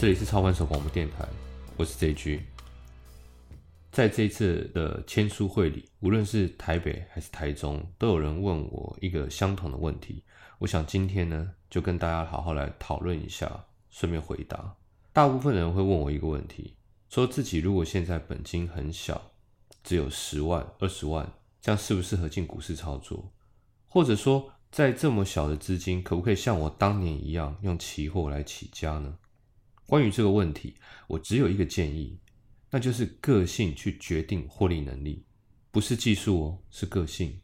这里是超凡手广播电台，我是 JG。在这一次的签书会里，无论是台北还是台中，都有人问我一个相同的问题。我想今天呢，就跟大家好好来讨论一下，顺便回答。大部分人会问我一个问题，说自己如果现在本金很小，只有十万、二十万，这样适不适合进股市操作？或者说，在这么小的资金，可不可以像我当年一样用期货来起家呢？关于这个问题，我只有一个建议，那就是个性去决定获利能力，不是技术哦，是个性。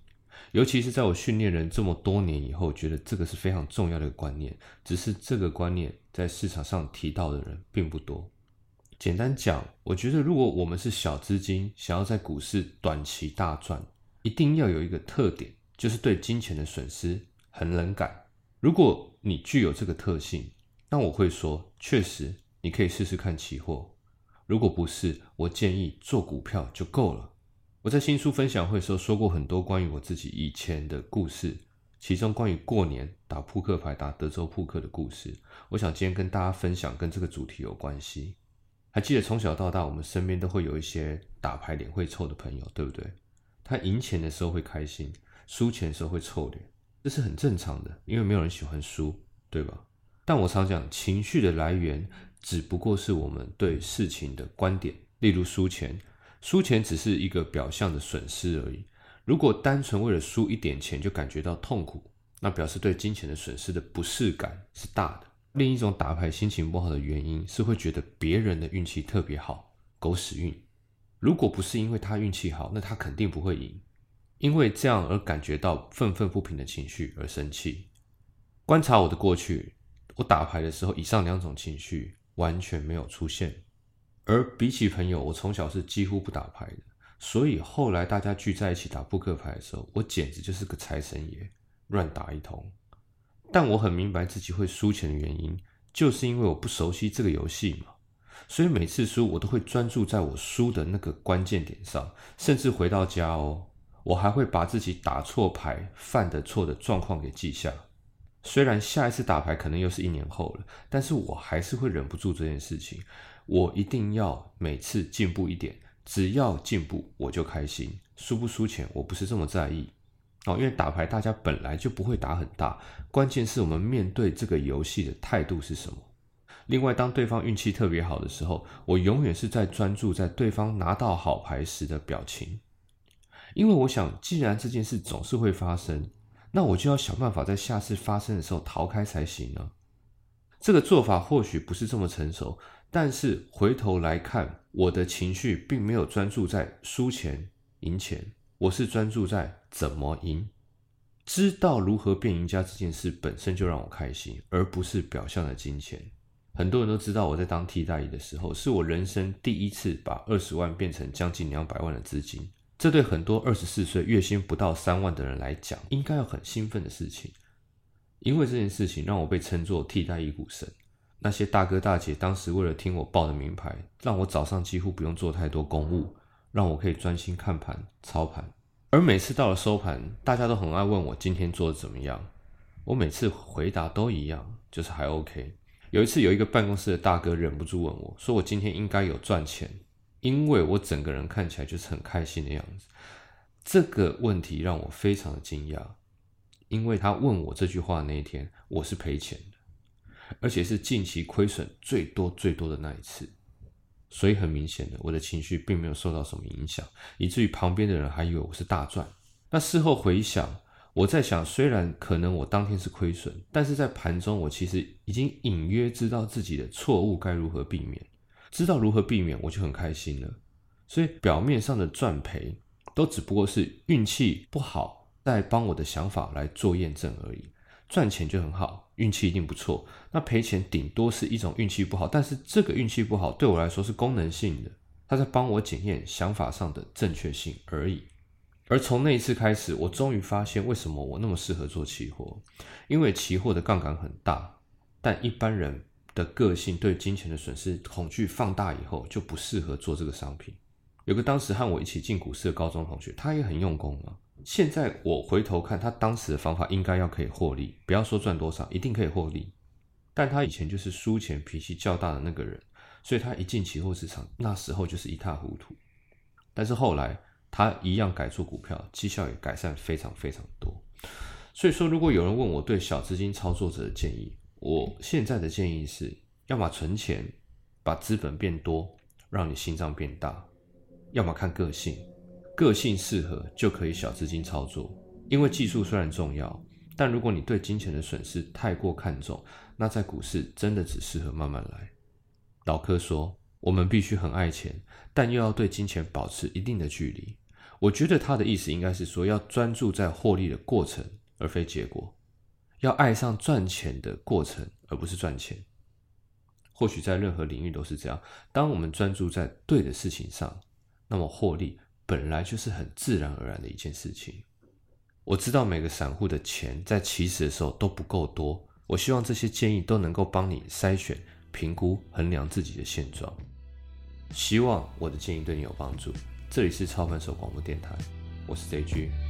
尤其是在我训练人这么多年以后，觉得这个是非常重要的一个观念。只是这个观念在市场上提到的人并不多。简单讲，我觉得如果我们是小资金，想要在股市短期大赚，一定要有一个特点。就是对金钱的损失很冷感。如果你具有这个特性，那我会说，确实你可以试试看期货。如果不是，我建议做股票就够了。我在新书分享会时候说过很多关于我自己以前的故事，其中关于过年打扑克牌、打德州扑克的故事。我想今天跟大家分享，跟这个主题有关系。还记得从小到大，我们身边都会有一些打牌脸会臭的朋友，对不对？他赢钱的时候会开心。输钱的时候会臭脸，这是很正常的，因为没有人喜欢输，对吧？但我常讲，情绪的来源只不过是我们对事情的观点。例如输钱，输钱只是一个表象的损失而已。如果单纯为了输一点钱就感觉到痛苦，那表示对金钱的损失的不适感是大的。另一种打牌心情不好的原因是会觉得别人的运气特别好，狗屎运。如果不是因为他运气好，那他肯定不会赢。因为这样而感觉到愤愤不平的情绪而生气。观察我的过去，我打牌的时候，以上两种情绪完全没有出现。而比起朋友，我从小是几乎不打牌的，所以后来大家聚在一起打扑克牌的时候，我简直就是个财神爷，乱打一通。但我很明白自己会输钱的原因，就是因为我不熟悉这个游戏嘛。所以每次输，我都会专注在我输的那个关键点上，甚至回到家哦。我还会把自己打错牌、犯的错的状况给记下。虽然下一次打牌可能又是一年后了，但是我还是会忍不住这件事情。我一定要每次进步一点，只要进步我就开心。输不输钱我不是这么在意哦，因为打牌大家本来就不会打很大，关键是我们面对这个游戏的态度是什么。另外，当对方运气特别好的时候，我永远是在专注在对方拿到好牌时的表情。因为我想，既然这件事总是会发生，那我就要想办法在下次发生的时候逃开才行呢。这个做法或许不是这么成熟，但是回头来看，我的情绪并没有专注在输钱、赢钱，我是专注在怎么赢。知道如何变赢家这件事本身就让我开心，而不是表象的金钱。很多人都知道，我在当替代役的时候，是我人生第一次把二十万变成将近两百万的资金。这对很多二十四岁月薪不到三万的人来讲，应该要很兴奋的事情，因为这件事情让我被称作替代一股神。那些大哥大姐当时为了听我报的名牌，让我早上几乎不用做太多公务，让我可以专心看盘操盘。而每次到了收盘，大家都很爱问我今天做的怎么样，我每次回答都一样，就是还 OK。有一次有一个办公室的大哥忍不住问我，说我今天应该有赚钱。因为我整个人看起来就是很开心的样子，这个问题让我非常的惊讶。因为他问我这句话那一天，我是赔钱的，而且是近期亏损最多最多的那一次，所以很明显的，我的情绪并没有受到什么影响，以至于旁边的人还以为我是大赚。那事后回想，我在想，虽然可能我当天是亏损，但是在盘中我其实已经隐约知道自己的错误该如何避免。知道如何避免，我就很开心了。所以表面上的赚赔，都只不过是运气不好在帮我的想法来做验证而已。赚钱就很好，运气一定不错。那赔钱顶多是一种运气不好，但是这个运气不好对我来说是功能性的，它在帮我检验想法上的正确性而已。而从那一次开始，我终于发现为什么我那么适合做期货，因为期货的杠杆很大，但一般人。的个性对金钱的损失恐惧放大以后，就不适合做这个商品。有个当时和我一起进股市的高中同学，他也很用功啊。现在我回头看他当时的方法，应该要可以获利，不要说赚多少，一定可以获利。但他以前就是输钱脾气较大的那个人，所以他一进期货市场，那时候就是一塌糊涂。但是后来他一样改做股票，绩效也改善非常非常多。所以说，如果有人问我对小资金操作者的建议，我现在的建议是：要么存钱，把资本变多，让你心脏变大；要么看个性，个性适合就可以小资金操作。因为技术虽然重要，但如果你对金钱的损失太过看重，那在股市真的只适合慢慢来。老柯说：“我们必须很爱钱，但又要对金钱保持一定的距离。”我觉得他的意思应该是说，要专注在获利的过程，而非结果；要爱上赚钱的过程，而不是赚钱。或许在任何领域都是这样。当我们专注在对的事情上，那么获利本来就是很自然而然的一件事情。我知道每个散户的钱在起始的时候都不够多。我希望这些建议都能够帮你筛选、评估、衡量自己的现状。希望我的建议对你有帮助。这里是超凡手广播电台，我是 J G。